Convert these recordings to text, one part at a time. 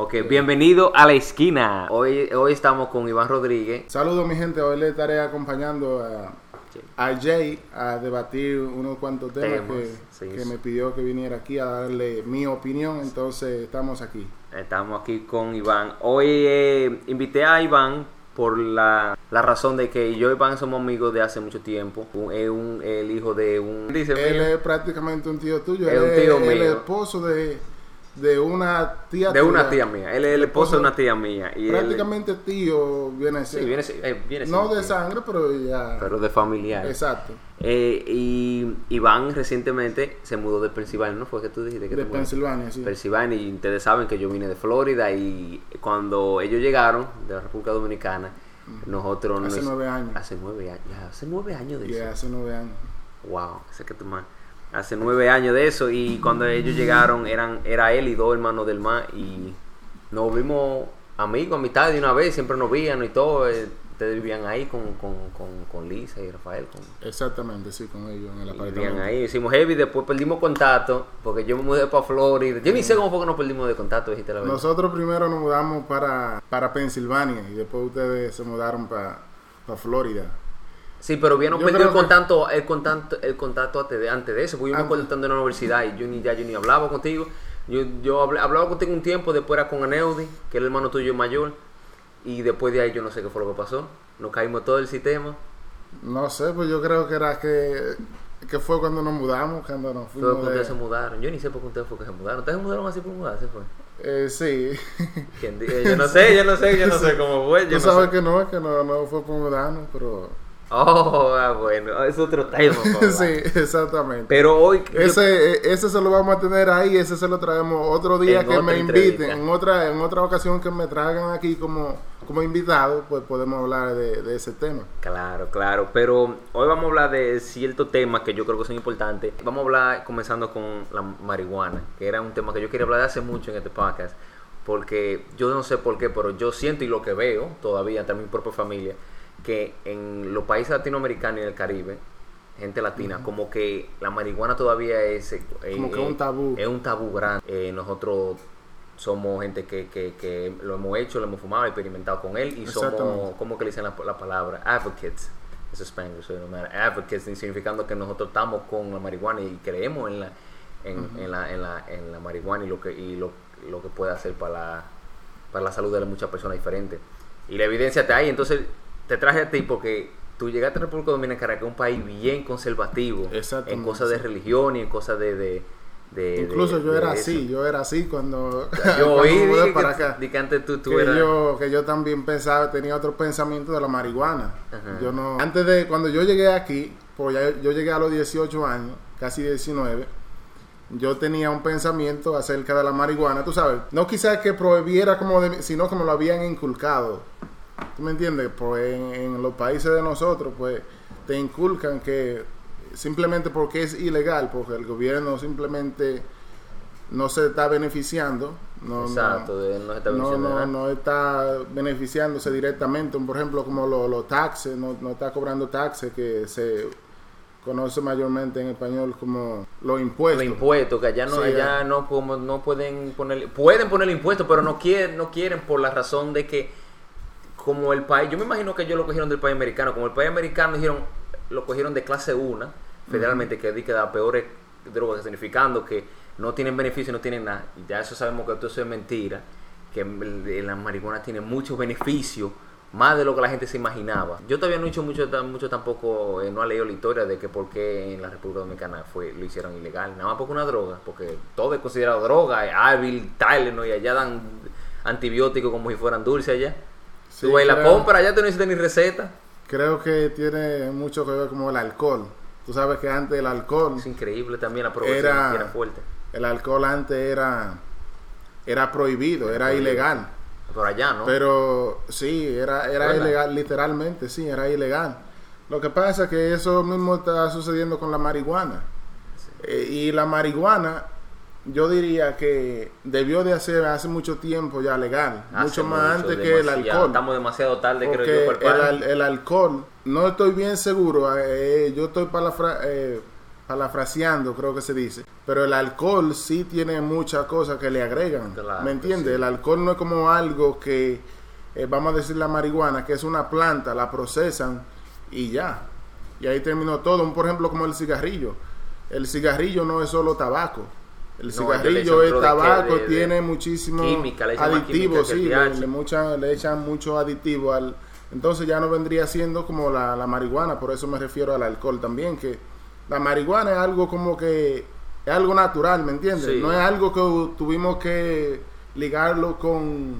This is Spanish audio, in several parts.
Ok, bienvenido a la esquina. Hoy, hoy estamos con Iván Rodríguez. Saludos mi gente, hoy le estaré acompañando a, a Jay a debatir unos cuantos temas, Temas, que, sí, que sí. me pidió que viniera aquí a darle mi opinión, entonces estamos aquí. Estamos aquí con Iván. Hoy eh, invité a Iván por la, la razón de que yo y Iván somos amigos de hace mucho tiempo. Un- Es un, el hijo de un... Dice, Él mío, es prácticamente un tío tuyo, Es él un tío el mío. esposo de, de una tía de una tía mía. Él es el esposo de una tía mía. Y él- Prácticamente tío viene sí, ser. viene, eh, viene no de sangre, pero ya. Pero de familiar. Exacto. Eh, y Iván recientemente se mudó de Pensilvania, ¿no fue que tú dijiste que De? Pensilvania, sí. Pensilvania y ustedes saben que yo vine de Florida y cuando ellos llegaron de la República Dominicana, nosotros Hace nos- nueve años. hace nueve años, ya, hace nueve años de eso. hace nueve años. Wow, sé que tú más. Hace nueve años de eso y cuando ellos llegaron eran era él y dos hermanos del mar y nos vimos amigos, amistad de una vez, siempre nos vían y todo. eh, Ustedes vivían ahí con, con, con, con Lisa y Rafael, con, Exactamente, sí, con ellos en el apartamento. vivían ahí, hicimos heavy, después perdimos contacto porque yo me mudé para Florida. Yo ni sé cómo fue que nos perdimos de contacto, dijiste la verdad. Nosotros primero nos mudamos para, para Pensilvania y después ustedes se mudaron para, para Florida. Sí, pero Yo perdido el contacto, el contacto, el contacto antes de, antes de eso, porque yo me Antes. acuerdo estando en la universidad y yo ni ya yo ni hablaba contigo. Yo, yo hablé- hablaba contigo un tiempo, después era con Aneudi, que era el hermano tuyo mayor, y después de ahí yo no sé qué fue lo que pasó. Nos caímos todo el sistema. No sé, pues yo creo que era que, que fue cuando nos mudamos, cuando nos fuimos porque ustedes se de... mudaron. Yo ni sé por qué ustedes fue que se mudaron. ¿Ustedes se mudaron así por mudarse fue? Eh, sí, ¿Quién dice? Yo no sé, yo no sé, yo no sé cómo fue. Yo tú no sabes sé. que no, que no, no fue por mudarnos, pero... Oh, ah, bueno, es otro tema. sí, exactamente. Pero hoy... Ese, eh, ese se lo vamos a tener ahí, ese se lo traemos otro día En que me entrevista. inviten, en otra, en otra ocasión que me traigan aquí como, como invitado, pues podemos hablar de, de ese tema. Claro, claro, pero hoy vamos a hablar de ciertos temas que yo creo que son importantes. Vamos a hablar comenzando con la marihuana, que era un tema que yo quería hablar de hace mucho en este podcast, porque yo no sé por qué, pero yo siento y lo que veo todavía, también mi propia familia, que en los países latinoamericanos y en el Caribe, gente latina, como que la marihuana todavía es... eh, Como que eh, un tabú. Es un tabú grande. Eh, nosotros somos gente que, que, que lo hemos hecho, lo hemos fumado, experimentado con él y somos. ¿cómo que le dicen la, la palabra? Advocates. Es Spanish, so no matter. Advocates, significando que nosotros estamos con la marihuana y creemos en la, en, en la, en la, en la marihuana y lo que, y lo, lo que puede hacer para la, para la salud de muchas personas diferentes. Y la evidencia está ahí. Entonces, te traje a ti porque tú llegaste a República Dominicana, que es un país bien conservativo en cosas de religión y en cosas de... de, de- Incluso de- yo de era eso. así, yo era así cuando, Yo oí para que, acá. di que antes tú, tú que eras... yo que yo también pensaba tenía otro pensamiento de la marihuana Ajá. yo no antes de cuando yo llegué aquí pues ya yo llegué a los 18 años casi 19 yo tenía un pensamiento acerca de la marihuana tú sabes no quizás que prohibiera como de, sino me lo habían inculcado tú me entiendes pues en, en los países de nosotros pues te inculcan que simplemente porque es ilegal porque el gobierno simplemente no se está beneficiando no, no- Exacto, no se está no, no, no está beneficiándose directamente, por ejemplo, como los los taxes, no, no está cobrando taxes que se conoce mayormente en español como los impuestos. los impuestos que allá no Sí, allá eh. no como no pueden poner pueden poner impuestos pero no quieren no quieren por la razón de que como el país yo me imagino que ellos lo cogieron del país americano como el país americano dijeron lo cogieron de clase 1 federalmente que di que da peores drogas significando que no tienen beneficio no tienen nada y ya eso sabemos que todo eso es mentira que la marihuana tiene muchos beneficios más de lo que la gente se imaginaba. Yo todavía no he hecho mucho, mucho tampoco, eh, no he leído la historia de que por qué en la República Dominicana fue, lo hicieron ilegal. Nada más porque una droga, porque todo es considerado droga, Advil, Tylenol, y allá dan antibióticos como si fueran dulces allá. Sí, tú la compras, allá tú no necesitas ni receta. Creo que tiene mucho que ver como el alcohol. Tú sabes que antes el alcohol, Es increíble también la proporción Era- era fuerte. el alcohol antes era era prohibido, era prohibido. ilegal. Por allá, ¿no? Pero sí, era, era ¿Verdad? ilegal, literalmente, sí, era ilegal. Lo que pasa es que eso mismo está sucediendo con la marihuana. Eh, y la marihuana, yo diría que debió de hacer hace mucho tiempo ya legal, Hace mucho más mucho, antes que el alcohol. Estamos demasiado tarde, Porque creo yo, el, para el alcohol, no estoy bien seguro, eh, yo estoy para la fra- eh, palafraseando, creo que se dice. Pero el alcohol sí tiene muchas cosas que le agregan. Claro, ¿Me entiendes? sí. El alcohol no es como algo que, eh, vamos a decir la marihuana, que es una planta, la procesan y ya. Y ahí terminó todo. Por ejemplo, como el cigarrillo. El cigarrillo no es solo tabaco. El cigarrillo de tabaco, qué, de- de tiene muchísimos aditivos, sí, el le, le mucha- le echan mucho aditivo al... Entonces ya no vendría siendo como la, la marihuana, por eso me refiero al alcohol también, que la marihuana es algo como que es algo natural, ¿me entiendes? Sí. No es algo que tuvimos que ligarlo con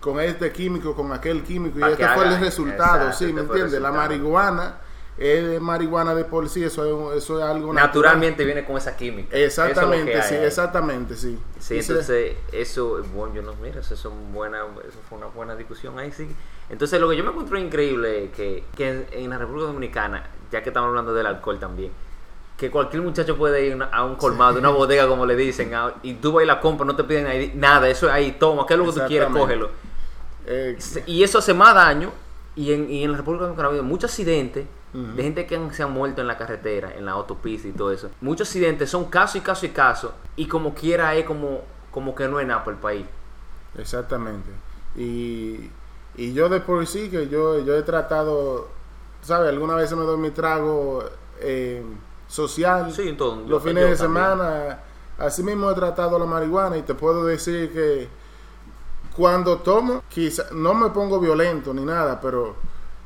con este químico, con aquel químico, y este fue el resultado, exacto, sí, este ¿me el entiendes? La marihuana es de marihuana de por sí, eso es, eso es algo natural. Naturalmente viene con esa química. Exactamente, es que sí, hay exactamente, sí. Sí, Y se- entonces eso, bueno, yo no, mira, eso, es un buena, eso fue una buena discusión ahí, sí. Entonces lo que yo me encuentro increíble que, que en, en la República Dominicana, ya que estamos hablando del alcohol también, que cualquier muchacho puede ir a un colmado, una bodega como le dicen, a- y tú vas y la compras, no te piden ahí nada, eso es ahí, toma, ¿qué es lo que tú quieres? Cógelo. eh, Y eso hace más daño, y en, y en la República Dominicana ha habido muchos accidentes De gente que se han muerto en la carretera, en la autopista y todo eso. Muchos accidentes son caso y caso y caso, y como quiera es como, como que no es nada por el país. Exactamente. Y, y yo de por sí que yo, yo he tratado, ¿sabes? Alguna vez me doy mi trago eh, social. Sí, los fines de también. semana. Así mismo he tratado la marihuana y te puedo decir que cuando tomo, quizá, no me pongo violento ni nada, pero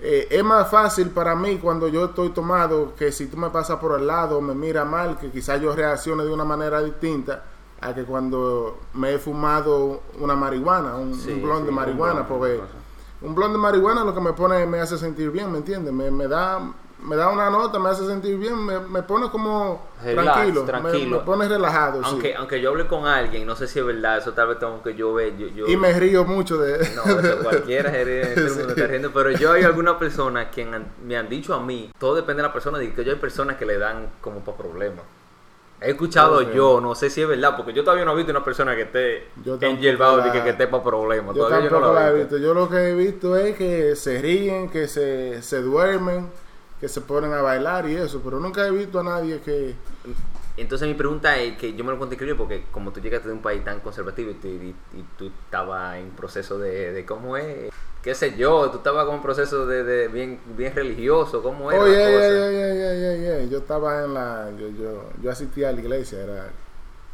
eh, es más fácil para mí cuando yo estoy tomado que si tú me pasas por el lado, me mira mal, que quizás yo reaccione de una manera distinta a que cuando me he fumado una marihuana, un, Sí, un blond de marihuana, un blond, porque un blond de marihuana lo que me pone, me hace sentir bien, ¿me entiendes? Me, me da me da una nota, me hace sentir bien, me, me pone como Relax, tranquilo, me- tranquilo. Me, pone relajado, sí. Aunque, aunque yo hable con alguien, no sé si es verdad, eso tal vez tengo que yo ver. Yo, yo- Y me río mucho de... No, eso cualquiera mundo está riendo, pero yo hay algunas personas que han- me han dicho a mí, todo depende de la persona, de que yo hay personas que le dan como para problemas. He escuchado yo, no sé si es verdad, porque yo todavía no he visto una persona que esté Yo enyerbado de la- que, que esté para problemas. Yo Todavía tampoco no la lo he he visto. visto. Yo lo que he visto es que se ríen, que se, se duermen, que se ponen a bailar y eso, pero nunca he visto a nadie que... Entonces mi pregunta es que yo me lo increíble porque como tú llegaste de un país tan conservativo y, tú- y- y tú estabas en proceso de, de cómo es, qué sé yo, tú estabas con un proceso de, de bien, bien religioso, cómo era ey, ey, ey, ey. yo estaba en la... Yo, yo, yo asistía a la iglesia, era...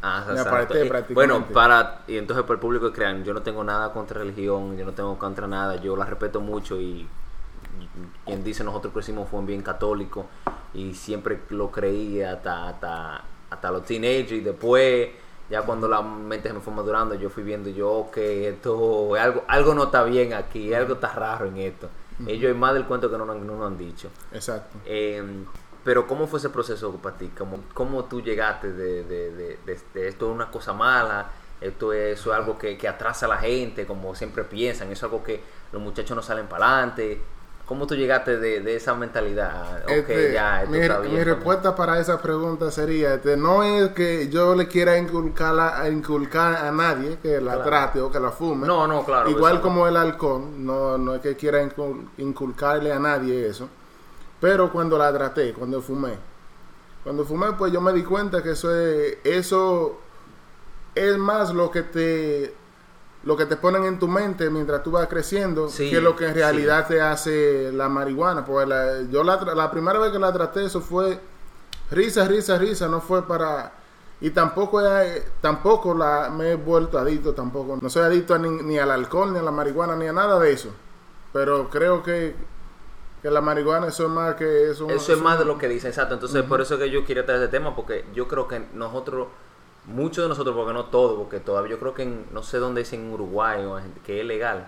Ah, Me exacto. aparté Y, prácticamente. Bueno, para y entonces para el público que crean, yo no tengo nada contra religión, yo no tengo contra nada, yo la respeto mucho y quien dice nosotros crecimos fue bien católico y siempre lo creí hasta hasta hasta los teenagers y después ya cuando la mente se me fue madurando yo fui viendo yo que esto algo algo no está bien aquí, algo está raro en esto. Ellos hay más del cuento que no, no nos han dicho. Exacto. Eh, pero ¿cómo fue ese proceso para ti? ¿Cómo, cómo tú llegaste de, de, de, de- de esto es una cosa mala? Esto es, eso es algo que, que atrasa a la gente, como siempre piensan. Eso es algo que los muchachos no salen para adelante. ¿Cómo tú llegaste de, de esa mentalidad? Ok, Este, ya, mi, está mi bien. respuesta para esa pregunta sería, este, no es que yo le quiera inculcar a, inculcar a nadie que la Claro. trate o que la fume. No, no, claro. Igual como el alcohol, no, no es que quiera incul- inculcarle a nadie eso. Pero cuando la traté, cuando fumé, cuando fumé, pues yo me di cuenta que eso es, eso es más lo que te lo que te ponen en tu mente mientras tú vas creciendo Sí, que lo que en sí. realidad te hace la marihuana. Pues la, yo la, la primera vez que la traté, eso fue risa, risa, risa, no fue para... Y tampoco, he- tampoco la, me he vuelto adicto, tampoco. No soy adicto ni, ni al alcohol, ni a la marihuana, ni a nada de eso. Pero creo que, que la marihuana eso es más que eso. Eso es más de lo que dicen, exacto. Entonces, por eso que yo quería traer ese tema, porque yo creo que nosotros, muchos de nosotros, porque no todos, porque todavía yo creo que en, no sé dónde es en Uruguay, o en- que es legal,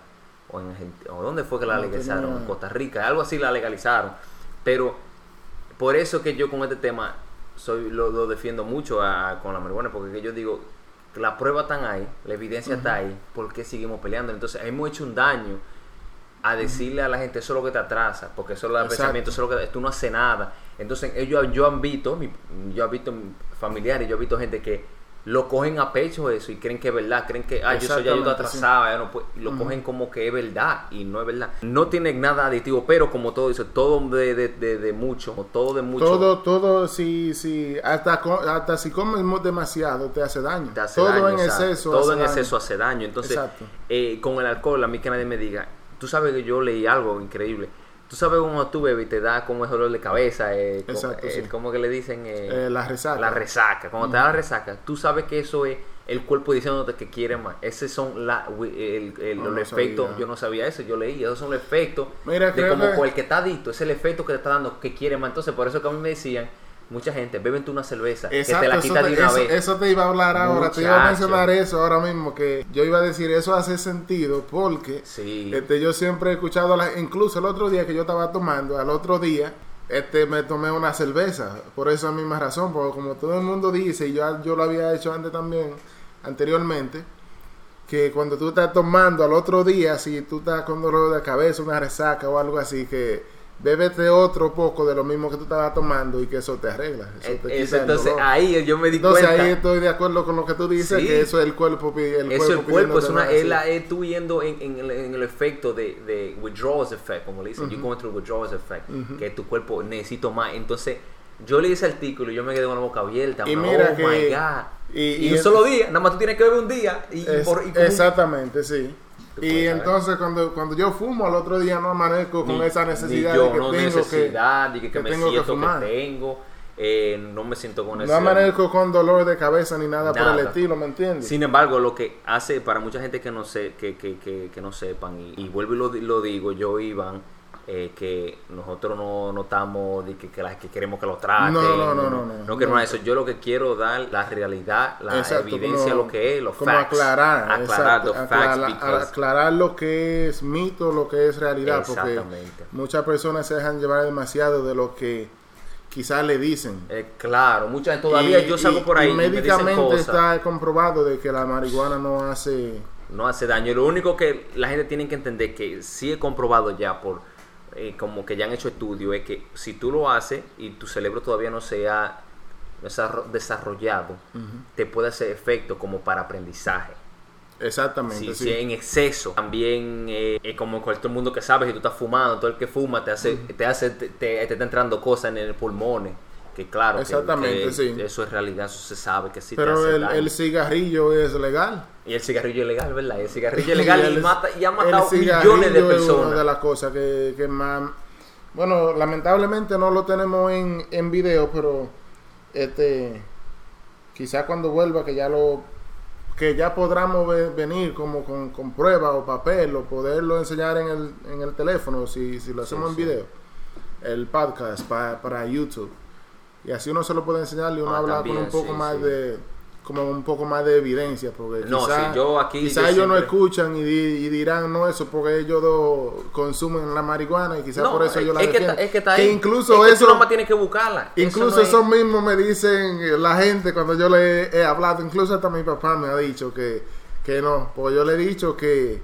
o en o dónde fue que la No legalizaron, en Costa Rica, algo así la legalizaron. Pero por eso que yo con este tema soy lo, lo defiendo mucho a- con la marihuana, porque que yo digo, que la prueba está ahí, la evidencia está ahí, ¿por qué seguimos peleando? Entonces, hemos hecho un daño a decirle a la gente eso es lo que te atrasa, porque eso es lo pensamiento, eso es lo que tú no haces nada. Entonces, ellos yo han visto, mi- yo he visto familiares, yo he visto gente que lo cogen a pecho eso y creen que es verdad, creen que, ah, yo soy yo sí. atrasado, ya no puedo- y lo cogen como que es verdad y no es verdad. No tiene nada aditivo, pero como todo dice, todo de, de, de, de mucho, todo de mucho. Todo, todo, si, si, hasta, hasta si comes mu- demasiado te hace daño. te hace todo daño, en o sea, exceso. todo en daño. exceso hace daño. Entonces, eh, con el alcohol, a mí que nadie me diga, tú sabes que yo leí algo increíble. Tú sabes cuando tú bebes y te da como ese dolor de cabeza, eh, co- Exacto, eh, sí. como que le dicen eh, Eh, la resaca. la resaca. Cuando te da la resaca, tú sabes que eso es el cuerpo diciéndote que quiere más. Esos son la, el, el- No, los no efectos. sabía. Yo no sabía eso, yo leí. Esos son los efectos Mira, de como que- con el que está adicto. Es el efecto que te está dando que quiere más. Entonces, por eso que a mí me decían, mucha gente, beben tú una cerveza, que te la quita de una eso- vez. eso te iba a hablar ahora, te iba a mencionar eso ahora mismo, que yo iba a decir, eso hace sentido porque Sí. este, yo siempre he escuchado, la- incluso el otro día que yo estaba tomando, al otro día este, me tomé una cerveza, por esa misma razón, porque como todo el mundo dice, y yo, yo lo había hecho antes también, anteriormente, que cuando tú estás tomando al otro día, si tú estás con dolor de cabeza, una resaca o algo así, que bébete otro poco de lo mismo que tú estabas tomando y que eso te arregla. Eso Eh, te eso, entonces ahí yo me di Entonces cuenta. ahí estoy de acuerdo con lo que tú dices, Sí. que eso es el cuerpo. El Eso el cuerpo es una es, sí. la, es tú yendo en, en el, en el efecto de, de withdrawals effect, como le dicen, you going through withdrawals effect, que tu cuerpo necesito más. Entonces, yo leí ese artículo y yo me quedé con la boca abierta. Y oh mira my que- God. y- Y, y un es- solo día, nada más tú tienes que beber un día y, Es- por, y un- exactamente, sí. Y entonces cuando, cuando yo fumo al otro día no amanezco con ni- esa necesidad yo, de que no tengo necesidad, de que, me tengo siento que, fumar. tengo, eh, no me siento con no amanezco con dolor de cabeza ni nada, por el estilo, ¿me entiendes? Sin embargo, lo que hace para mucha gente que no sé, que, que, que, que no sepan, y, y vuelvo y lo, lo digo, yo Iván, eh, que nosotros no, no estamos de que, que, la- que queremos que lo traten, No, no, no, no, no. no queremos eso. Yo lo que quiero dar la realidad, la Exacto, evidencia, como- lo que es, los como facts. aclarar, aclarar exacto, los facts, aclarar, because- aclarar lo que es mito, lo que es realidad, porque Exactamente. muchas personas se dejan llevar demasiado de lo que quizás le dicen. eh, claro, mucha gente todavía Y- yo salgo y- por ahí y y me dicen médicamente está comprobado de que la marihuana no hace no hace daño. Lo único que la gente tiene que entender que sí he comprobado ya por eh, como que ya han hecho estudios es que si tú lo haces y tu cerebro todavía no se ha desarro- desarrollado, te puede hacer efecto como para aprendizaje. exactamente. Si, sí. si en exceso, también eh, es como cualquier mundo que sabe, si tú estás fumando, todo el que fuma te hace, te hace, te, te- te está entrando cosas en el pulmón. Que claro, Exactamente, que sí. eso es realidad, eso se sabe que sí te Pero hace el, daño. el cigarrillo es legal. Y el cigarrillo es legal, ¿verdad? El cigarrillo es legal y, el- mata, y ha matado millones de es una personas. de las cosas que, que más... Bueno, lamentablemente no lo tenemos en, en video, pero este quizás cuando vuelva que ya lo que ya podamos ve- venir como con, con prueba o papel o poderlo enseñar en el, en el teléfono si, si lo hacemos en sí. video el podcast pa- para YouTube y así uno se lo puede enseñar y uno Ah, habla también, con un poco sí, más sí. de como un poco más de evidencia porque No, quizá- sí, yo aquí quizá yo ellos no escuchan y, di- y dirán no eso porque ellos dos consumen la marihuana y quizás No, por eso yo la es, que defiendo. es que está Que ahí. incluso Es que eso tienes que buscarla. incluso no es- eso mismo me dicen eh, la gente cuando yo le he hablado incluso hasta mi papá me ha dicho que, que no porque yo le he dicho que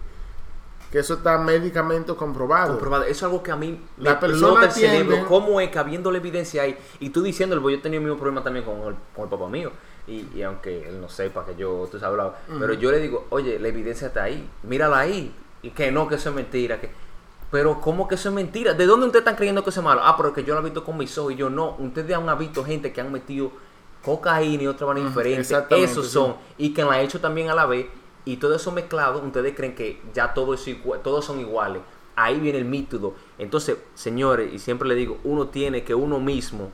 que eso está médicamente comprobado comprobado. Eso es algo que a mí me La persona explota el cerebro. ¿Cómo es que habiendo la evidencia ahí? Y tú diciéndolo, porque yo he tenido el mismo problema también con el, con el papá mío. Y, y aunque él no sepa que yo, tú sabes, hablado, pero yo le digo, oye, la evidencia está ahí, mírala ahí. Y que no, que eso es mentira. que Pero, ¿cómo que eso es mentira? ¿De dónde ustedes están creyendo que eso es malo? Ah, pero que yo lo he visto con mis ojos y yo no. Ustedes han visto gente que han metido cocaína y otra manera diferente. exactamente, Esos sí. son. Y que la han hecho también a la vez. Y todo eso mezclado, ustedes creen que ya todo es igual, todos son iguales. Ahí viene el método. Entonces, señores, y siempre le digo, uno tiene que uno mismo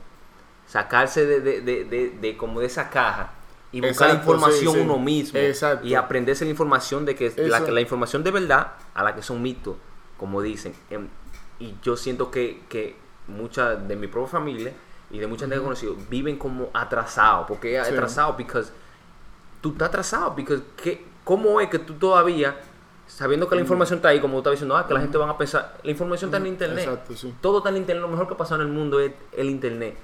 sacarse de, de, de, de- de como de esa caja y buscar la Exacto, información sí, sí. uno mismo Exacto. y aprenderse la información de que la, información de verdad a la que son mitos, como dicen. Em, Y yo siento que, que mucha de mi propia familia y de mucha gente que he conocido viven como atrasados, porque Sí. atrasado, porque tú estás atrasado, porque ¿qué- ¿cómo es que tú todavía, sabiendo que la información está ahí, como tú estás diciendo, ah, que la gente van a pensar, la información está en internet, Exacto, sí. todo está en internet, lo mejor que pasa en el mundo es el internet.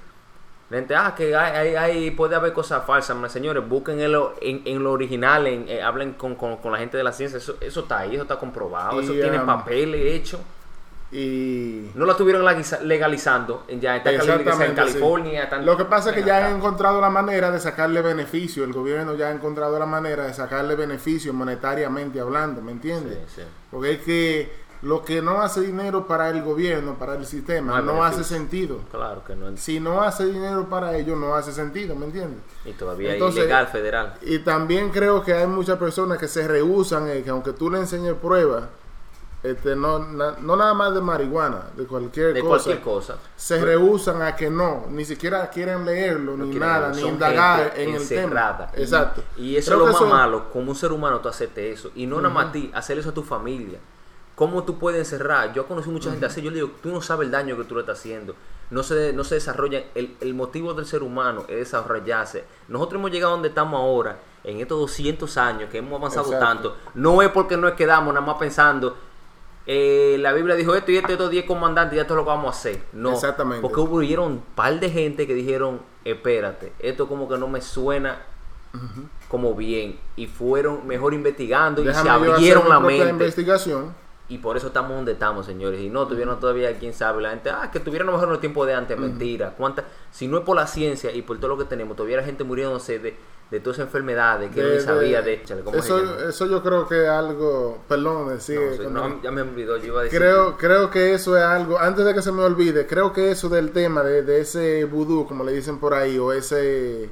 La gente, ah, que hay, hay- hay- puede haber cosas falsas, señores, busquen en lo, en, en lo original, en- eh, hablen con, con- con la gente de la ciencia, eso, eso está ahí, eso está comprobado, Y, eso tiene papeles hechos. Y No la estuvieron legaliza- legalizando en- ya está en California. están- Lo que pasa es que ya han encontrado la manera de sacarle beneficio, el gobierno ya ha encontrado la manera de sacarle beneficio monetariamente hablando, ¿me entiendes? Sí, sí. Porque es que lo que no hace dinero para el gobierno, para el sistema, No hace sentido. Claro que no. Si no hace dinero para ellos, no hace sentido, ¿me entiendes? Y todavía Entonces- es ilegal federal. Y también creo que hay muchas personas que se rehusan, eh, que aunque tú le enseñes pruebas, este, no, na- no nada más de marihuana, de cualquier De cosa, cualquier cosa. se rehusan a que no, ni siquiera quieren leerlo, No ni quieren nada, ni indagar en el encerrada. tema. Y- Exacto. Y eso Creo es lo más eso- malo, como un ser humano tú aceptes eso. Y no nada más a ti, hacer eso a tu familia. ¿Cómo tú puedes encerrar? Yo conocí mucha gente así, yo le digo, tú no sabes el daño que tú le estás haciendo. No se, no se desarrolla, el, el motivo del ser humano es desarrollarse. Nosotros hemos llegado donde estamos ahora, en estos 200 años que hemos avanzado Exacto. tanto. No es porque nos quedamos nada más pensando, eh, la Biblia dijo esto y esto, estos 10 comandantes, ya esto lo vamos a hacer. No, Exactamente. porque hubieron un par de gente que dijeron, espérate, esto como que no me suena como bien. Y fueron mejor investigando y se abrieron la mente. investigación. Y por eso estamos donde estamos, señores. Y no, tuvieron todavía, quién sabe, la gente, ah, que tuvieron mejor en los tiempos de antes, mentira. ¿Cuánta? Si no es por la ciencia y por todo lo que tenemos, todavía hay gente muriéndose de, de todas esas enfermedades que De- no sabía de- de... Chale, ¿cómo se eso, eso yo creo que es algo, perdón, No, sigue no, ya me olvidó, yo iba a decir... Creo, creo que eso es algo, antes de que se me olvide, creo que eso del tema de, de ese vudú, como le dicen por ahí, o ese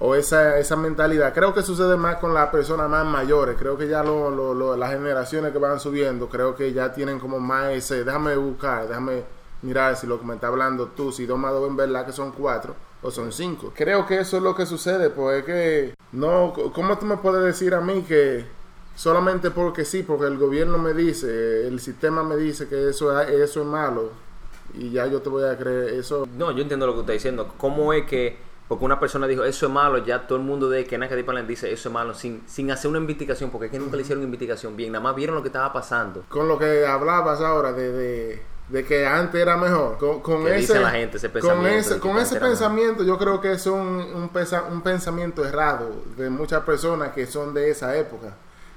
o esa, esa mentalidad, creo que sucede más con las personas más mayores, creo que ya lo, lo- lo- las generaciones que van subiendo, creo que ya tienen como más ese, déjame buscar, déjame mirar si lo que me está hablando tú, si dos más dos en verdad que son cuatro o son cinco. Creo que eso es lo que sucede, pues es que, no, ¿cómo tú me puedes decir a mí que solamente porque sí, porque el gobierno me dice, el sistema me dice que eso es, eso es malo y ya yo te voy a creer eso. No, yo entiendo lo que usted está diciendo. ¿Cómo es que, porque una persona dijo, eso es malo, ya todo el mundo de que Naka dice, eso es malo, sin, sin hacer una investigación, porque es que nunca le hicieron investigación bien, nada más vieron lo que estaba pasando. Con lo que hablabas ahora de, de, de que antes era mejor, con, con ese, dice la gente, ese con ese, con ese pensamiento yo creo que es un, un, pensa- un pensamiento errado de muchas personas que son de esa época.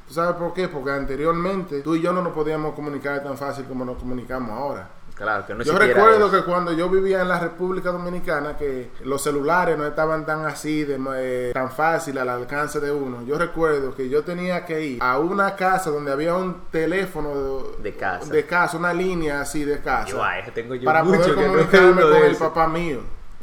¿Tú sabes por qué? Porque anteriormente tú y yo no nos podíamos comunicar tan fácil como nos comunicamos ahora. Claro, que no Yo recuerdo eso. que cuando yo vivía en la República Dominicana, que los celulares no estaban tan así, de, eh, tan fácil al alcance de uno. Yo recuerdo que yo tenía que ir a una casa donde había un teléfono De casa. de casa, una línea así de casa, Yo, ay, tengo yo para mucho poder no comunicarme con el papá mío.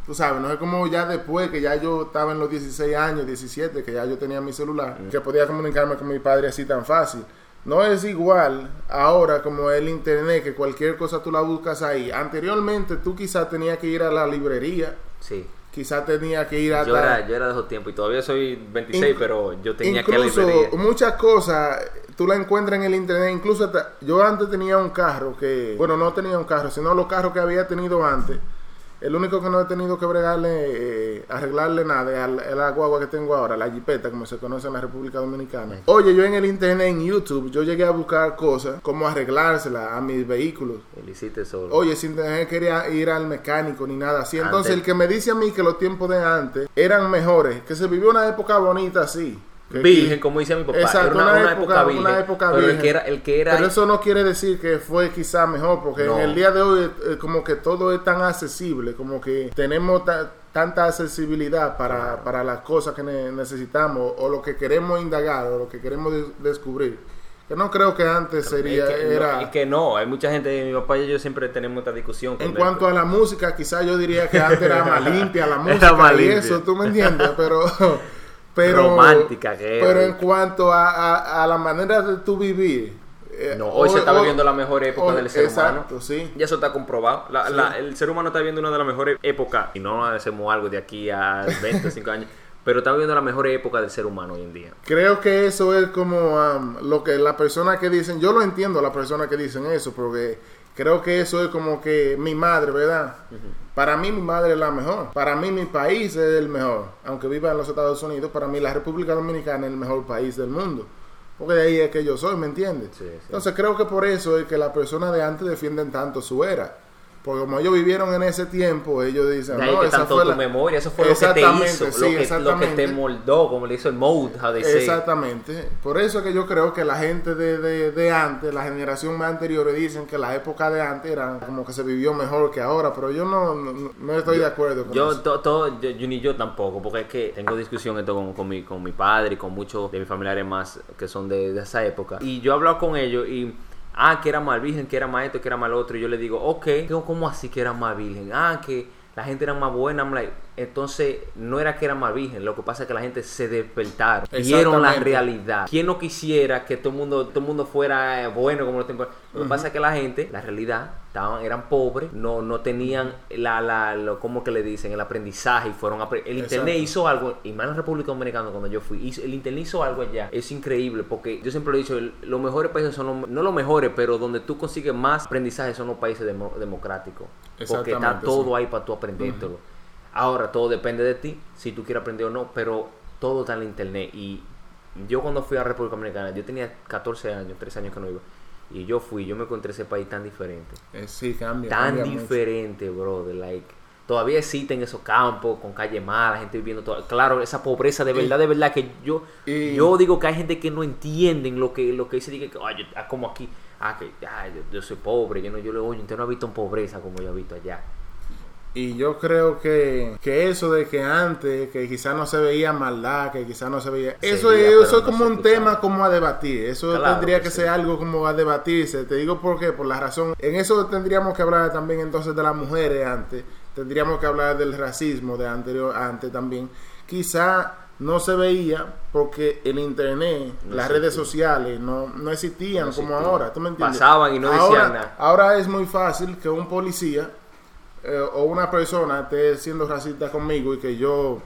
Tú sabes, no es como ya después que ya yo estaba en los 16 años, 17, que ya yo tenía mi celular, Mm. que podía comunicarme con mi padre así tan fácil. No es igual ahora como el internet, que cualquier cosa tú la buscas ahí. Anteriormente tú quizás tenías que ir a la librería, Sí. quizás tenías que ir a... Yo era, yo era de esos tiempos y todavía soy 26, Inc- pero yo tenía que ir a la Incluso librería. muchas cosas tú la encuentras en el internet. Incluso yo antes tenía un carro que, bueno, no tenía un carro, sino los carros que había tenido antes. El único que no he tenido que bregarle, eh, arreglarle nada es la guagua que tengo ahora, la jipeta, como se conoce en la República Dominicana. Oye, yo en el internet, en YouTube, yo llegué a buscar cosas como arreglársela a mis vehículos. Y lo hiciste solo. Oye, sin tener que ir, al mecánico ni nada así. Entonces, Antes- el que me dice a mí que los tiempos de antes eran mejores, que se vivió una época bonita así. Virgen, como decía mi papá. Exacto, era una, una una época- época, virgen. una época pero el que era, el que era Pero eso no quiere decir que fue quizá mejor, porque No. en el día de hoy eh, como que todo es tan accesible, como que tenemos ta- tanta accesibilidad para, para las cosas que ne- necesitamos o lo que queremos indagar o lo que queremos des- descubrir. Que no creo que antes sería, es que, era... no, es que no, hay mucha gente, mi papá y yo siempre tenemos esta discusión. En cuanto a la música, quizás yo diría que antes era más limpia la música Era más y limpia. eso, tú me entiendes, pero... pero Romántica que. Pero en cuanto a, a- a la manera de tu vivir... eh, No, hoy se está viviendo la mejor época hoy- del ser exacto, humano. sí. Ya eso está comprobado. La- Sí. la- el ser humano está viviendo una de las mejores épocas, y no hacemos algo de aquí a 20, 5 años, pero está viviendo la mejor época del ser humano hoy en día. Creo que eso es como am, lo que las personas que dicen, yo lo entiendo las personas que dicen eso, porque creo que eso es como que mi madre, ¿verdad? Para mí mi madre es la mejor, para mí mi país es el mejor, aunque viva en los Estados Unidos, para mí la República Dominicana es el mejor país del mundo, porque de ahí es que yo soy, ¿me entiendes? Sí, sí. Entonces creo que por eso es que las personas de antes defienden tanto su era, Porque como ellos vivieron en ese tiempo, ellos dicen, De ahí no, que esa tanto fue tu la... memoria, eso fue lo que te Exactamente, hizo, sí, lo, que, lo que te moldó, como le hizo el mold, how they say. Exactamente. Por eso que yo creo que la gente de, de, de antes, la generación más anterior, dicen que la época de antes era como que se vivió mejor que ahora, pero yo no, no, no estoy de acuerdo con Yo, eso. to- todo, yo, yo ni yo tampoco, porque es que tengo discusión esto con, con, mi, con mi padre y con muchos de mis familiares más que son de, de esa época. Y yo he hablado con ellos y, ah, que era mal virgen, que era más esto, que era mal otro. Y yo le digo, ok, ¿cómo así que era más virgen? Ah, que la gente era más buena. I'm like, entonces, no era que era más virgen, lo que pasa es que la gente se despertaron, vieron la realidad. ¿Quién no quisiera que todo el mundo, todo el mundo fuera eh, bueno como los tiempos? Lo que pasa es que la gente, la realidad, estaban, eran pobres, no, no tenían la, la, lo, ¿cómo que le dicen? El aprendizaje y fueron apre- El internet Exacto. hizo algo, y más en la República Dominicana cuando yo fui, hizo- el internet hizo algo allá. Es increíble porque yo siempre lo he dicho, el- los mejores países son los, no los mejores, pero donde tú consigues más aprendizaje son los países demo- democráticos. Porque está todo sí. ahí para tú aprendértelo. Ahora todo depende de ti, si tú quieres aprender o no, pero todo está en el internet. Y yo cuando fui a República Dominicana, yo tenía 14 años, 13 años que no iba. Y yo fui, yo me encontré ese país tan diferente. Eh, sí, cambia. Tan cambia diferente, brother. Like, todavía existen esos campos con calle mala, gente viviendo todo. Claro, esa pobreza de verdad, de verdad que yo y- yo digo que hay gente que no entienden lo que lo que dice que "Ay, ah, como aquí, ah, que ah, yo, yo soy pobre, yo no yo le oye, usted no ha visto en pobreza como yo he visto allá. Y yo creo que, que eso de que antes, que quizás no se veía maldad, que quizás no se veía... Se eso veía, eso es no como un escuchaba. tema como a debatir. Eso Claro tendría que sí. ser algo como a debatirse. Te digo por qué, por la razón... En eso tendríamos que hablar también entonces de las mujeres antes. Tendríamos que hablar del racismo de anterior antes también. Quizá no se veía porque el internet, No las redes sociales no, no existían No como ahora. ¿Tú me entiendes? Pasaban y no decían nada. Ahora es muy fácil que un policía eh, o una persona esté siendo racista conmigo y que yo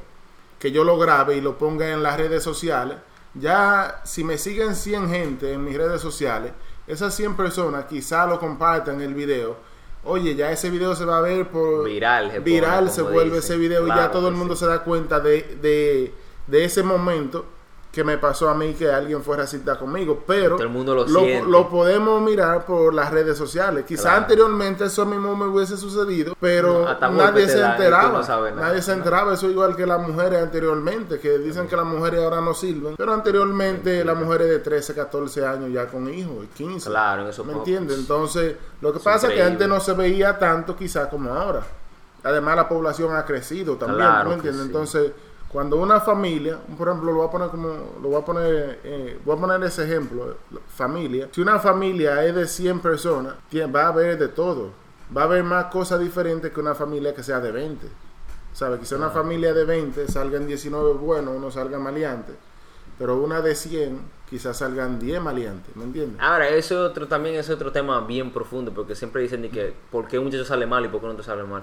que yo lo grabe y lo ponga en las redes sociales, ya si me siguen 100 gente en mis redes sociales, esas 100 personas quizá lo compartan el video. Oye, ya ese video se va a ver por Viral, se viral pone, se vuelve ese video y ya todo el mundo sí. se da cuenta de, de, de ese momento que me pasó a mí que alguien fue racista conmigo, pero Todo el mundo lo lo podemos mirar por las redes sociales. Quizá Claro. anteriormente eso mismo me hubiese sucedido, pero No, nadie se enteraba. no sabes nada. nadie se enteraba, eso igual que las mujeres anteriormente, que dicen que las mujeres ahora no sirven, pero anteriormente las mujeres de 13, 14 años ya con hijos, y 15. Claro, eso ¿Me entiendes? Entonces, lo que Es pasa es que antes no se veía tanto quizá como ahora. Además, la población ha crecido también, Claro ¿tú ¿me entiendes? sí. Entonces, cuando una familia, por ejemplo, lo voy a poner como, lo voy a poner, eh, voy a poner ese ejemplo, familia. Si una familia es de 100 personas, va a haber de todo. Va a haber más cosas diferentes que una familia que sea de 20. ¿Sabes? Quizá una familia de 20 salgan 19 buenos, uno salga maleante. Pero una de 100, quizás salgan 10 maleantes, ¿me entiendes? Ahora, eso es otro, también es otro tema bien profundo, porque siempre dicen de que por qué un muchacho sale mal y por qué no te sale mal.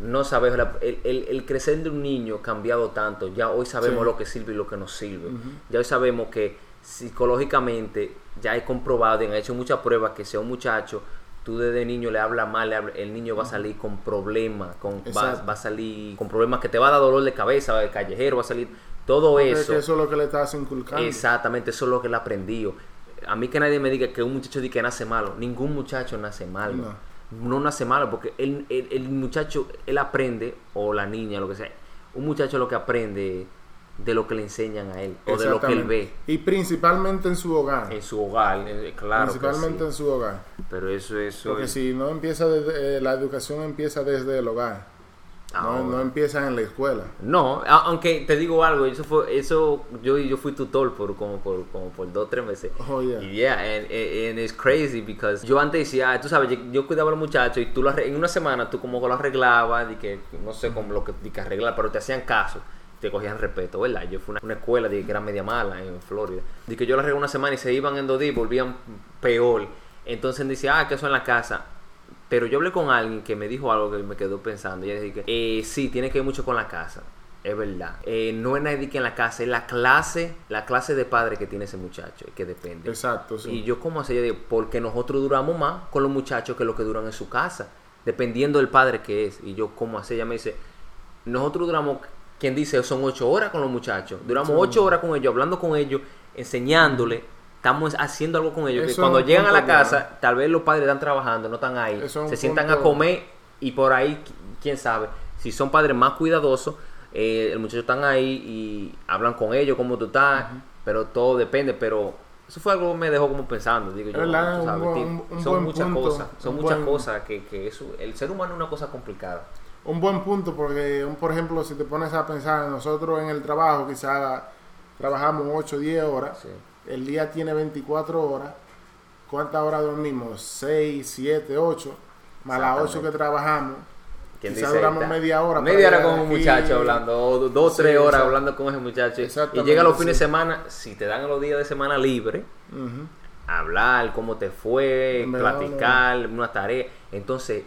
No sabes, la- el, el- el crecer de un niño ha cambiado tanto. Ya hoy sabemos Sí. lo que sirve y lo que no sirve. Ya hoy sabemos que psicológicamente ya he comprobado y han hecho muchas pruebas que sea un muchacho, tú desde niño le hablas mal, le el niño va a salir con problemas, con, va, va a salir con problemas que te va a dar dolor de cabeza, de callejero, va a salir todo Es eso. que eso es lo que le estás inculcando. Exactamente, eso es lo que él aprendió. A mí que nadie me diga que un muchacho dice que nace malo. Ningún muchacho nace malo. No, nace malo porque el, el- el muchacho, él aprende, o la niña, lo que sea. Un muchacho lo que aprende de lo que le enseñan a él, o de lo que él ve. Y principalmente en su hogar. en su hogar. eh, Claro que principalmente en su hogar. Pero eso, eso Porque es- si no empieza desde, eh, la educación empieza desde el hogar. No, Ahora. no empieza en la escuela. No, aunque te digo algo, eso fue, eso, yo, yo fui tutor por como por, como por dos, tres meses. Oh, yeah. Y yeah, and, and, and it's crazy because yo antes decía, ah, tú sabes, yo, yo cuidaba a los muchachos y tú lo en una semana tú como que lo arreglabas, y que no sé cómo lo que, que arreglar, pero te hacían caso, te cogían respeto, ¿verdad? Yo fui a una, una escuela de que era media mala en Florida. Di que yo lo arreglé una semana y se iban en dos días y volvían peor. Entonces decía, ah, que eso en la casa. Pero yo hablé con alguien que me dijo algo que me quedó pensando. Y ella dijo que eh, sí, tiene que ver mucho con la casa. Es verdad. Eh, no es nadie que en la casa, es la clase, la clase de padre que tiene ese muchacho, y que depende. Exacto, sí. Y yo como así, yo digo, porque nosotros duramos más con los muchachos que los que duran en su casa, dependiendo del padre que es. Y yo como así, ella me dice, nosotros duramos, quien dice, son ocho horas con los muchachos. Duramos Sí. ocho horas con ellos, hablando con ellos, enseñándole. Estamos haciendo algo con ellos. que cuando llegan a la casa, tal vez los padres están trabajando, no están ahí. Es Se sientan punto- a comer y por ahí, quién sabe, si son padres más cuidadosos, eh, el muchacho están ahí y hablan con ellos, cómo tú estás, pero todo depende, pero eso fue algo que me dejó como pensando, digo yo, ¿Verdad? tú sabes, Un ti- buen- un son muchas punto, cosas, son muchas buen- cosas que, que eso, el ser humano es una cosa complicada. Un buen punto, porque, un, por ejemplo, si te pones a pensar, nosotros en el trabajo quizá trabajamos 8 o 10 horas, Sí. El día tiene 24 horas, ¿cuántas horas dormimos? 6, 7, 8, más las 8 que trabajamos. ¿Quién Quizá dice duramos esta? media hora Media hora con un muchacho hablando, o dos, Sí, tres horas exacto. hablando con ese muchacho. Y llega los fines sí. de semana, si te dan los días de semana libre, hablar, cómo te fue, verdad, platicar, una tarea. Entonces,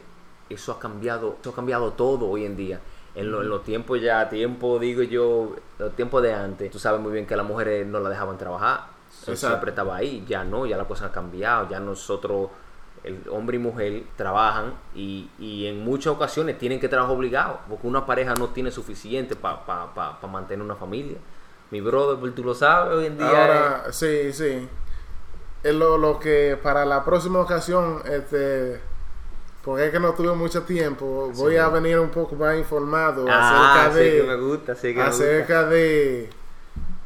eso ha cambiado, eso ha cambiado todo hoy en día. En, lo- en los tiempos ya, tiempo, digo yo, los tiempos de antes, tú sabes muy bien que las mujeres no la dejaban trabajar. Exacto. siempre estaba ahí, ya no, ya la cosa ha cambiado, ya nosotros, el hombre y mujer, trabajan y, y en muchas ocasiones tienen que trabajar obligados, porque una pareja no tiene suficiente para mantener una familia. Mi brother, pues tú lo sabes, hoy en día... Ahora, sí, sí. Es lo, lo que para la próxima ocasión, este, porque es que no tuve mucho tiempo, voy Sí. a venir un poco más informado ah, acerca sí que me de, gusta, sí que me gusta. de,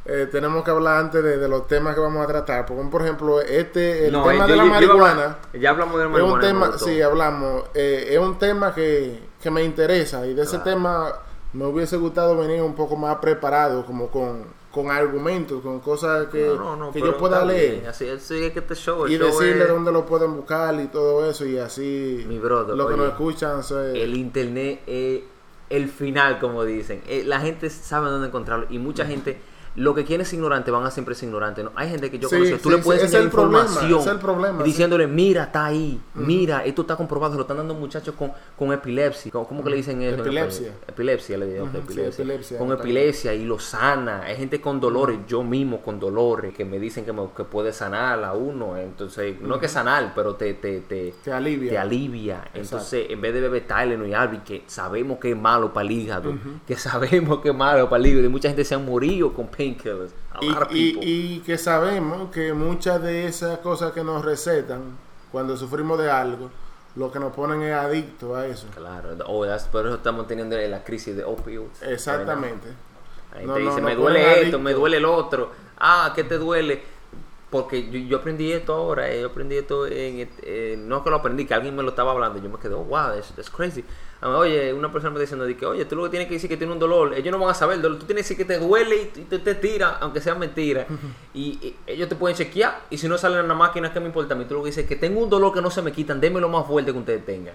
eh, tenemos que hablar antes de, de los temas que vamos a tratar, porque por ejemplo, este, el No, tema eh, de yo- la yo- marihuana. ya hablamos de la Es marihuana. un me tema, sí, hablamos. eh, es un tema que, que me interesa y de ese tema me hubiese gustado venir un poco más preparado, como con, con argumentos, con cosas que, No, no, no, que pero yo pueda leer bien, Así, así es que este show, el y show decirle es- dónde lo pueden buscar y todo eso y así Mi brother, los que oye, nos escuchan se- el internet es el final, como dicen. Eh, La gente sabe dónde encontrarlo y mucha gente, lo que quiere es ignorante, van a siempre ser ignorantes. ¿no? Hay gente que yo Sí, conozco, tú sí, le puedes sí, enseñar es el problema, información es el problema, diciéndole, mira, está ahí, mira, esto está comprobado, se lo están dando muchachos con, con epilepsia. ¿Cómo, cómo que le dicen eso? Epilepsia. Epilepsia, le digo, epilepsia. epilepsia, Con epilepsia y lo sana. Hay gente con dolores, yo mismo con dolores, que me dicen que, me- que puede sanar a uno. Entonces, no es que sanar, pero te, te, te, te alivia. te alivia. Entonces, en vez de beber Tylenol y Alvin, que sabemos que es malo para el hígado, que sabemos que es malo para el hígado, y mucha gente se ha morido con painkillers. A y, lot of y- people. y que sabemos que muchas de esas cosas que nos recetan cuando sufrimos de algo, lo que nos ponen es adictos a eso. Claro, oh, that's- por eso estamos teniendo la crisis de opioids. Exactamente. Gente No, no, dice, no me duele esto, adicto. me duele el otro. Ah, ¿qué te duele? Porque yo, yo aprendí esto ahora, eh, yo aprendí esto en, eh, no que lo aprendí, que alguien me lo estaba hablando, yo me quedé, oh, wow, that's crazy. A mí, oye, una persona me diciendo, de que, oye, tú lo que tienes que decir que tiene un dolor, ellos no van a saber el dolor, tú tienes que decir que te duele y, y te, te tira, aunque sea mentira. y, y ellos te pueden chequear, y si no salen en la máquina, ¿qué me importa a mí? Tú lo que dices es que tengo un dolor que no se me quitan, démelo más fuerte que ustedes tengan.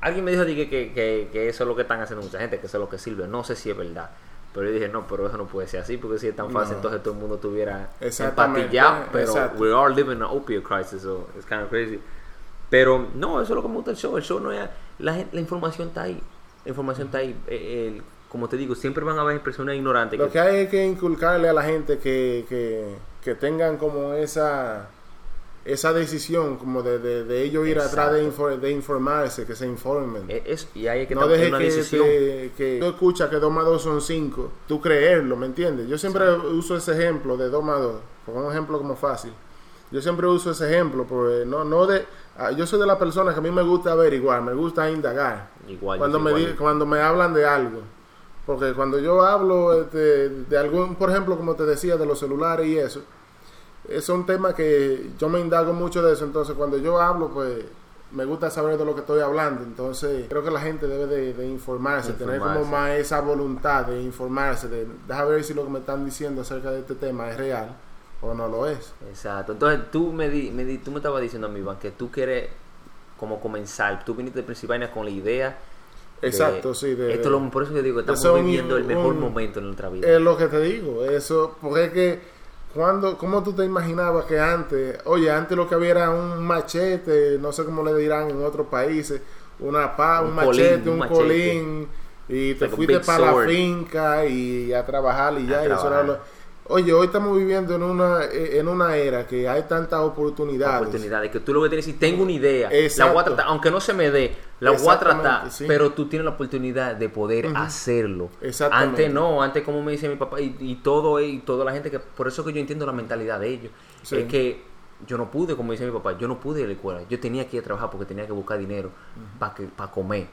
Alguien me dijo di que, que, que, que eso es lo que están haciendo mucha gente, que eso es lo que sirve. No sé si es verdad. Pero yo dije, no, pero eso no puede ser así, porque si es tan fácil, No. entonces todo el mundo tuviera Exactamente, empatillado. Pero exacto. we are living an opioid crisis, so it's kind of crazy. Pero no, eso es lo que me gusta el show. El show no es. La, la información está ahí. La información está ahí. Eh, el- como te digo, siempre van a haber personas ignorantes. Lo que- que hay es que inculcarle a la gente que, que, que tengan como esa esa decisión como de, de, de ellos ir atrás de, infor- de informarse, que se informen. es- y hay que no dejes una que, decisión. que, que tú escuchas que 2 más 2 son 5, tú creerlo, ¿me entiendes? Yo siempre uso ese ejemplo de 2 más 2, como un ejemplo como fácil. Yo siempre uso ese ejemplo, porque no, no de, ah, yo soy de la persona que a mí me gusta averiguar, me gusta indagar. Igual, cuando yo me, igual. cuando me hablan de algo. Porque cuando yo hablo este, de algún, por ejemplo, como te decía, de los celulares y eso, es un tema que yo me indago mucho de eso. Entonces, cuando yo hablo, pues me gusta saber de lo que estoy hablando. Entonces, creo que la gente debe de, de informarse, tener como más esa voluntad de informarse, de dejar ver si lo que me están diciendo acerca de este tema es real o no lo es. Exacto. Entonces tú me, di, me di- tú me estabas diciendo a mí, Iván, que tú quieres como comenzar. Tú viniste de Pensilvania con la idea. de- Exacto, sí, de- esto es lo, por eso digo que de estamos un- viviendo el mejor un- momento en nuestra vida. Es lo que te digo, eso, porque es que cuando, ¿cómo tú te imaginabas que antes, oye, antes lo que había era un machete, no sé cómo le dirán en otros países, una pa, un, Un machete, colín, un machete. colín, y te Like fuiste para la finca y a trabajar y A ya, y eso era lo- Oye, hoy estamos viviendo en una en una era que hay tantas oportunidades. oportunidades que tú lo que tienes es tengo una idea, Exacto. la voy a tratar, aunque no se me dé, la voy a tratar, sí. pero tú tienes la oportunidad de poder hacerlo. Exactamente. Antes no, antes como me dice mi papá y, y todo y toda la gente que por eso que yo entiendo la mentalidad de ellos, Sí. es que yo no pude, como dice mi papá, yo no pude ir a la escuela, yo tenía que ir a trabajar porque tenía que buscar dinero para que para comer.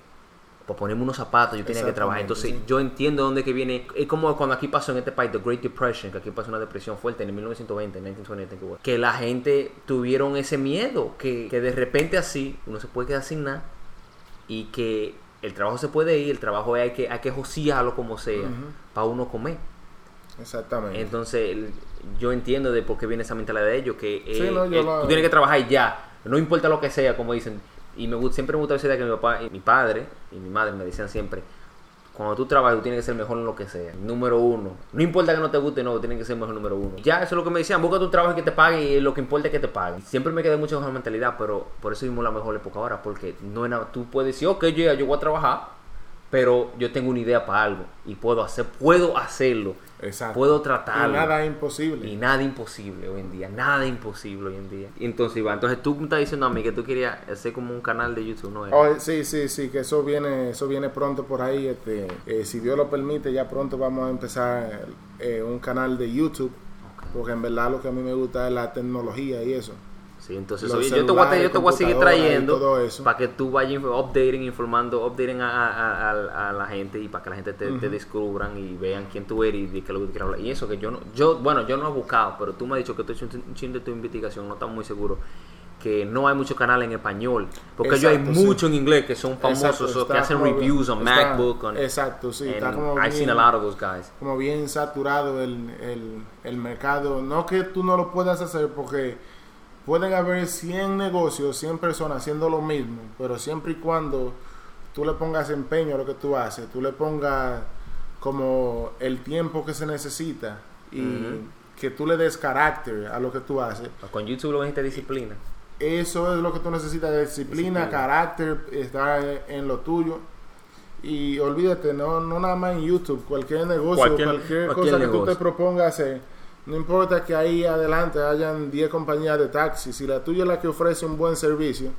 Para ponerme unos zapatos yo tenía que trabajar. Entonces yo entiendo dónde que viene. Es como cuando aquí pasó en este país, The Great Depression, que aquí pasó una depresión fuerte en el 1920, en 1920, que, la gente tuvieron ese miedo, que, que de repente así uno se puede quedar sin nada y que el trabajo se puede ir, el trabajo hay que, hay que josearlo como sea para uno comer. Exactamente. Entonces, yo entiendo de por qué viene esa mentalidad de ellos, que eh, Sí, no, yo eh, tú tienes que trabajar ya, no importa lo que sea, como dicen. Y me siempre me gusta idea que mi papá y mi padre y mi madre me decían siempre, cuando tú trabajas, tú tienes que ser mejor en lo que sea. Número uno. No importa que no te guste, no, tienes que ser mejor número uno. Ya, eso es lo que me decían, busca tu trabajo y que te paguen y lo que importa es que te paguen. Siempre me quedé mucho con esa mentalidad, pero por eso vimos la mejor época ahora, porque no nada, tú puedes decir, ok, yo, yo voy a trabajar, pero yo tengo una idea para algo y puedo hacer, puedo hacerlo. Exacto. Puedo Y tratarlo. nada es imposible. Y nada imposible hoy en día, nada imposible hoy en día. Y entonces, Iván, entonces tú me estás diciendo a mí que tú querías hacer como un canal de YouTube, ¿no? Oh, sí, sí, sí, que eso viene, eso viene pronto por ahí. Este, eh, si Dios lo permite, ya pronto vamos a empezar eh, un canal de YouTube, porque en verdad lo que a mí me gusta es la tecnología y eso. Sí, entonces oye, yo te voy a, yo te voy a seguir trayendo para que tú vayas updating, informando, updating a, a- a- a la gente y para que la gente te, te Ujú. descubran y vean quién tú eres y de qué es lo que tú quieres hablar. Y eso que yo no, yo, bueno, yo no he buscado, pero tú me has dicho que tú has hecho un chin de tu investigación, no estás muy seguro que no hay muchos canales en español, porque yo hay Exacto, sí. muchos en inglés que son famosos Exacto, que hacen reviews on está- MacBook, on, Exacto, sí, está como I've seen a bien- lot of those guys. como bien saturado el, el, el mercado. No que tú no lo puedas hacer porque pueden haber 100 negocios, 100 personas haciendo lo mismo, pero siempre y cuando tú le pongas empeño a lo que tú haces, tú le pongas como el tiempo que se necesita y que tú le des carácter a lo que tú haces. Con YouTube lo necesitas disciplina. Eso es lo que tú necesitas, disciplina, Disciplina. carácter, estar en lo tuyo. Y olvídate, no, no nada más en YouTube, cualquier negocio, Cualquier- cualquier, cualquier cosa que tú te propongas hacer, no importa que ahí adelante hayan 10 compañías de taxi, si la tuya es la que ofrece un buen servicio,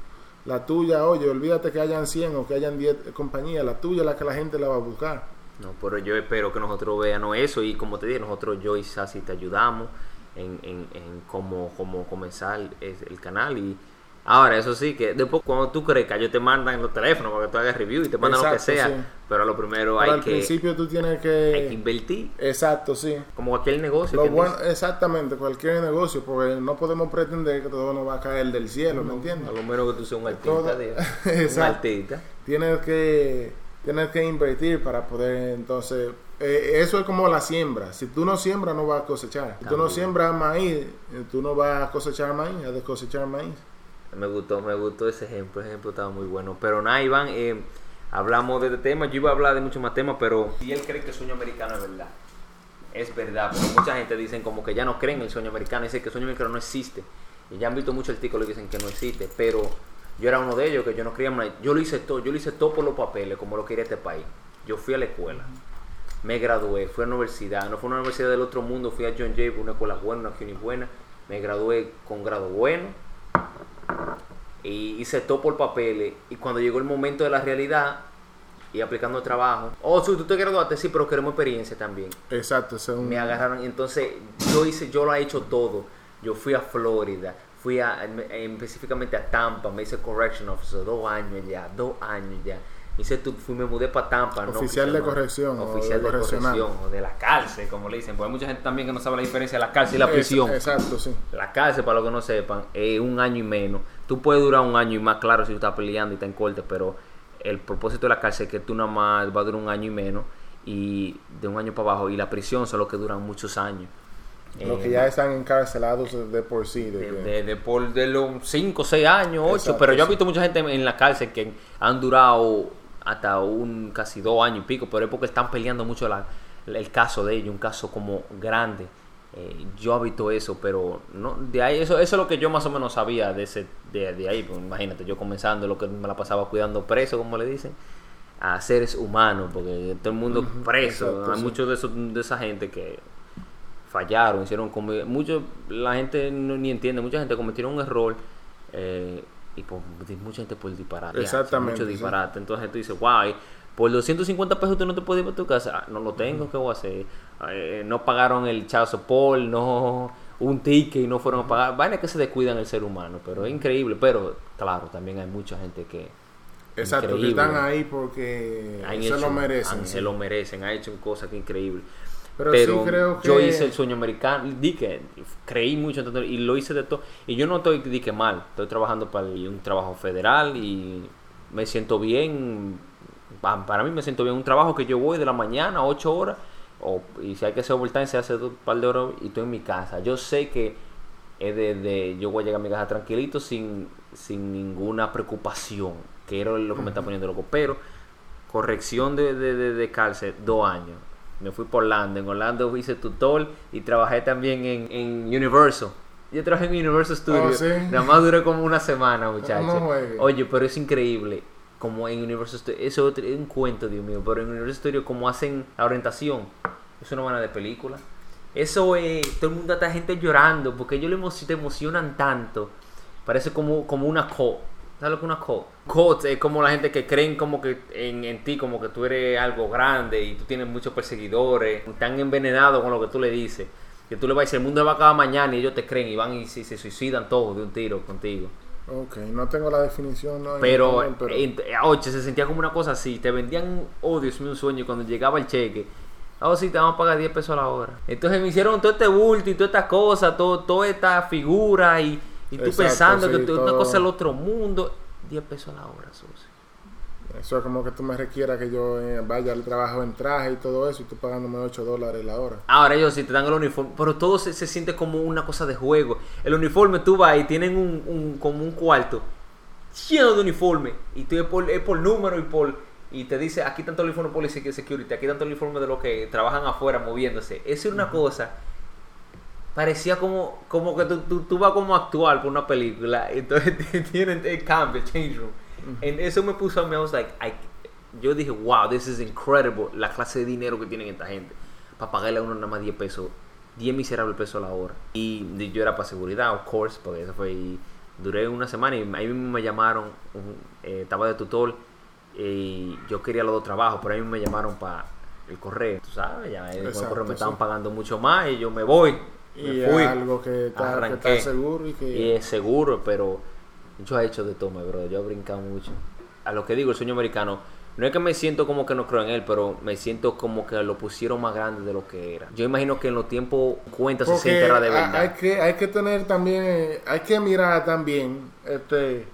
la tuya, oye, olvídate que hayan 100 o que hayan 10 compañías, la tuya es la que la gente la va a buscar. No, pero yo espero que nosotros veamos eso y como te dije, nosotros, yo y Sassy, te ayudamos en, en, en cómo, cómo comenzar el, el canal y ahora, eso sí, que después cuando tú crezcas, ellos te mandan los teléfonos para que tú hagas review y te mandan lo que sea, sí. pero lo primero Pero hay al que, principio tú tienes hay que que... invertir, Exacto, sí. como cualquier negocio. Lo bueno, exactamente, cualquier negocio, porque no podemos pretender que todo nos va a caer del cielo, ¿me entiendes? A lo menos que tú seas un artista, Todo- de- un Exacto. artista. Tienes que, tienes que invertir para poder, entonces, eh, eso es como la siembra. Si tú no siembras, no vas a cosechar. Si tú no siembras maíz, eh, tú no vas a cosechar maíz, has de cosechar maíz. Me gustó, me gustó ese ejemplo, ese ejemplo estaba muy bueno. Pero nada, Iván, eh, hablamos de este tema, yo iba a hablar de muchos más temas, pero si él cree que el sueño americano es verdad, es verdad, pero mucha gente dicen como que ya no creen en el sueño americano, dicen que el sueño americano no existe. Y ya han visto muchos artículos que dicen que no existe, pero yo era uno de ellos que yo no creía Yo lo hice todo, yo lo hice todo por los papeles, como lo quería este país. Yo fui a la escuela, me gradué, fui a la universidad, no fue una universidad del otro mundo, fui a John Jay, una escuela buena, una uni buena, me gradué con grado bueno, y hice todo por papeles. Y cuando llegó el momento de la realidad y aplicando el trabajo oh sí, tú te graduaste sí pero queremos experiencia también Exacto, un- me agarraron entonces yo hice yo lo he hecho todo. Yo fui a Florida fui a, específicamente a Tampa me hice correction officer dos años ya dos años ya hice tu, fui me mudé para Tampa no Oficial de no, corrección oficial de de, corrección o de la cárcel como le dicen porque hay mucha gente también que no sabe la diferencia de la cárcel y la prisión Exacto, sí. la cárcel, para los que no sepan, es un año y menos. Tú puedes durar un año y más, claro, si tú estás peleando y estás en corte, pero el propósito de la cárcel es que tú nada más va a durar un año y menos y de un año para abajo. Y la prisión son los que duran muchos años. Los Eh, que ya están encarcelados de por sí. de de, de- de por de los 5, 6 años, 8, Exacto, pero yo he visto mucha gente en la cárcel que han durado hasta un casi dos años y pico, pero es porque están peleando mucho la- el caso de ellos, un caso como grande. Eh, yo he visto eso, pero no de ahí eso, eso es lo que yo más o menos sabía de ese de, de ahí, pues, imagínate, yo comenzando lo que me la pasaba cuidando preso, como le dicen, a seres humanos, porque todo el mundo preso, exacto, hay sí. muchos de esos de esa gente que fallaron, hicieron como mucho la gente no, ni entiende, mucha gente cometieron un error eh, y por, mucha gente por disparate, Exactamente, mucho sí. disparate, entonces tú dices, wow, por 250 pesos tú no te puedes ir para tu casa, Ah, no lo tengo, ¿qué voy a hacer? Eh, no pagaron el child support, no un ticket y no fueron a pagar, vainas que se descuidan el ser humano, pero es increíble, pero claro, también hay mucha gente que Exacto, que increíble. están ahí porque se lo merecen. han- se lo merecen, han hecho cosas que increíbles. Pero, Pero, sí creo que... yo hice el sueño americano, di que creí mucho en y lo hice de todo. Y yo no estoy di que mal, estoy trabajando para un trabajo federal y me siento bien. Pa- Para mí me siento bien. Un trabajo que yo voy de la mañana, 8 horas, o, y si hay que hacer overtime, se hace un par de horas y estoy en mi casa. Yo sé que es de, de- yo voy a llegar a mi casa tranquilito sin, sin ninguna preocupación, que era lo que me está poniendo loco. Pero corrección de, de, de, de cárcel, dos años. Me fui por Orlando. En Orlando hice tutor y trabajé también en, en Universal. Yo trabajé en Universal Studios. sí. Nada más duré como una semana, muchachos. No. Oye, pero es increíble. Como en Universal Studios. Eso es otro- es un cuento, Dios mío. Pero en Universal Studios, como hacen la orientación, es una manera de película. Eso es. Todo el mundo está gente llorando. Porque ellos te emocionan tanto. Parece como, como una cult. ¿Sabes lo que es una cult? Cult es como la gente que creen como que en, en ti, como que tú eres algo grande y tú tienes muchos perseguidores. Están envenenados con lo que tú le dices. Que tú le vas a decir, el mundo va a acabar mañana y ellos te creen y van y se, se suicidan todos de un tiro contigo. Ok, no tengo la definición. No, Pero, pero- en- oye, se sentía como una cosa así. Te vendían, oh Dios mío, un sueño. y Cuando llegaba el cheque, oh sí, te vamos a pagar 10 pesos a la hora. Entonces me hicieron todo este bulto y toda esta cosa, todo, toda esta figura y, y tú Exacto, pensando sí, que tú- una cosa del otro mundo. 10 pesos a la hora, socio. Eso es como que tú me requieras que yo eh, vaya al trabajo en traje y todo eso y tú pagándome 8 dólares la hora. Ahora ellos sí te dan el uniforme, pero todo se, se siente como una cosa de juego. El uniforme tú vas y tienen un, un- como un cuarto lleno de uniforme y tú es por, es por número y por y te dice aquí tanto el uniforme policy que security, aquí tanto el uniforme de los que trabajan afuera moviéndose. Eso es una cosa parecía como como que tú, tú, tú vas como a actuar por una película, entonces tienen el cambio, el change room. En eso me puso a mí, I was like, I- yo dije, wow, this is incredible, la clase de dinero que tienen esta gente. Para pagarle a uno nada más 10 pesos, 10 miserables pesos a la hora. Y yo era para seguridad, of course, porque eso fue, y duré una semana y ahí mismo me llamaron, un- eh, estaba de tutor y yo quería los dos trabajos, pero ahí mismo me llamaron para el correo, tú sabes, ya el Exacto, correo me estaban sí. pagando mucho más y yo me voy. Y fui. algo que está, que está seguro y que... Y es seguro, pero yo he hecho de toma, bro. Yo he brincado mucho. A lo que digo, el sueño americano, no es que me siento como que no creo en él, pero me siento como que lo pusieron más grande de lo que era. Yo imagino que en los tiempos 50, 60 Porque era de verdad. hay que, hay que tener también, hay que mirar también, este,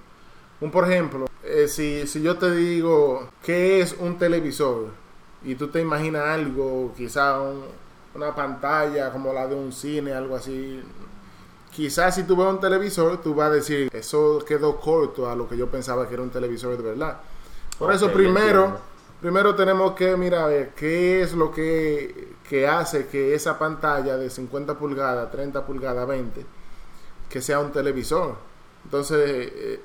un por ejemplo, eh, si, si yo te digo qué es un televisor y tú te imaginas algo, quizá un- una pantalla como la de un cine, algo así, quizás si tú ves un televisor, tú vas a decir, eso quedó corto a lo que yo pensaba que era un televisor de verdad. Por eso primero, primero tenemos que mirar a ver qué es lo que, que hace que esa pantalla de 50 pulgadas, 30 pulgadas, 20, que sea un televisor. Entonces, eh,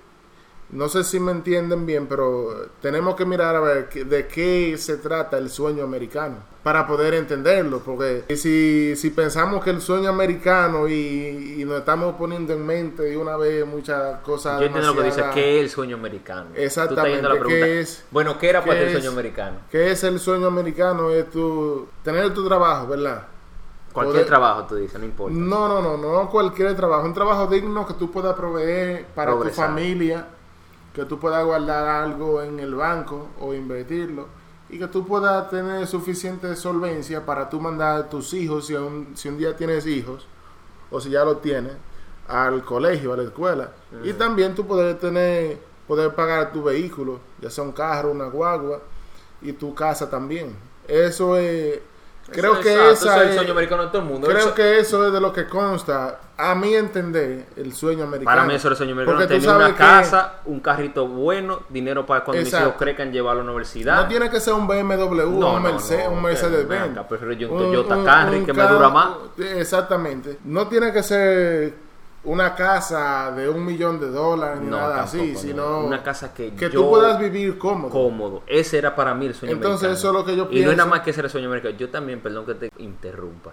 no sé si me entienden bien, pero tenemos que mirar a ver de qué se trata el sueño americano para poder entenderlo. Porque si, si pensamos que el sueño americano y, y nos estamos poniendo en mente de una vez muchas cosas. Yo entiendo lo que dice, demasiadas- ¿qué es el sueño americano? Exactamente, la ¿qué es- bueno, ¿qué era para el sueño americano? ¿Qué es el sueño americano? Es tu, tener tu trabajo, ¿verdad? Cualquier Poder- trabajo, tú dices, no importa. No, no, no, no cualquier trabajo. Un trabajo digno que tú puedas proveer para Progresar. tu familia, que tú puedas guardar algo en el banco o invertirlo y que tú puedas tener suficiente solvencia para tú mandar a tus hijos, si un, si un día tienes hijos o si ya lo tienes, al colegio, a la escuela. Y también tú poder tener, poder pagar tu vehículo, ya sea un carro, una guagua y tu casa también. Eso es... Creo que exacto, esa eso es el es- sueño americano de todo el mundo. Creo Eso- que eso es de lo que consta, a mi entender, el sueño americano. Para mí eso era el sueño americano. Porque Tener una que casa, un carrito bueno, dinero para cuando mis hijos crezcan llevarlo a la universidad. No tiene que ser un BMW, No, un, no, Mercedes, no, un Mercedes Benz. prefiero yo un Toyota Camry que me dura más. Exactamente. No tiene que ser una casa de un millón de dólares ni No, nada tampoco, así, no. sino Una casa que que yo- tú puedas vivir cómodo. cómodo. Ese era para mí el sueño Entonces, americano. eso es lo que yo Y no es nada más que ese era el sueño americano. Yo también, perdón que te interrumpa.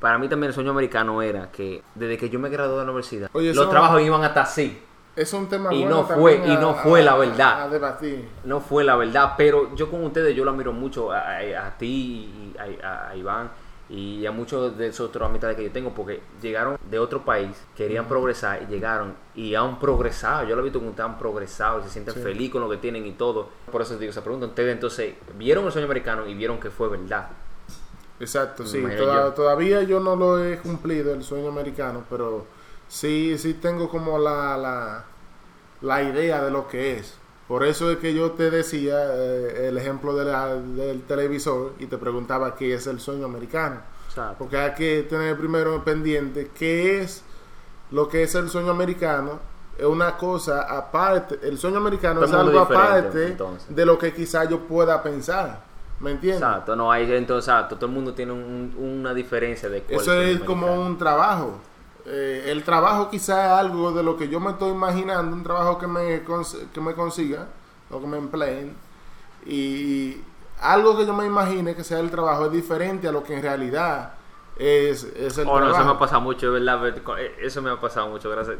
Para mí también el sueño americano era que desde que yo me gradué de la universidad, Oye, los trabajos iban hasta así. Es un tema Y bueno no fue- y no a- fue la verdad. A debatir. No fue la verdad, pero yo con ustedes, yo lo admiro mucho a, ti y a Iván y a muchos de esos otros amistades que yo tengo, porque llegaron de otro país, querían progresar y llegaron y han progresado. Yo lo he visto como han progresado, se sienten Sí. felices con lo que tienen y todo. Por eso te digo esa pregunta. Ustedes entonces vieron el sueño americano y vieron que fue verdad. Exacto, sí. imagino Toda- yo. Todavía yo no lo he cumplido, el sueño americano, pero sí, sí tengo como la, la, la idea de lo que es. Por eso es que yo te decía eh, el ejemplo de la- del televisor y te preguntaba qué es el sueño americano. Porque hay que tener primero pendiente qué es lo que es el sueño americano. Es una cosa aparte. El sueño americano Todo es algo aparte entonces. de lo que quizá yo pueda pensar. ¿Me entiendes? Exacto, no hay, entonces, exacto, todo el mundo tiene un- una diferencia de cuál Eso es como un trabajo. Eh, el trabajo quizá es algo de lo que yo me estoy imaginando, un trabajo que me, que me consiga o que me empleen. Y algo que yo me imagine que sea el trabajo es diferente a lo que en realidad es, es el Oh, no, eso me ha trabajo. pasado mucho, eh, Eso me ha pasado mucho, gracias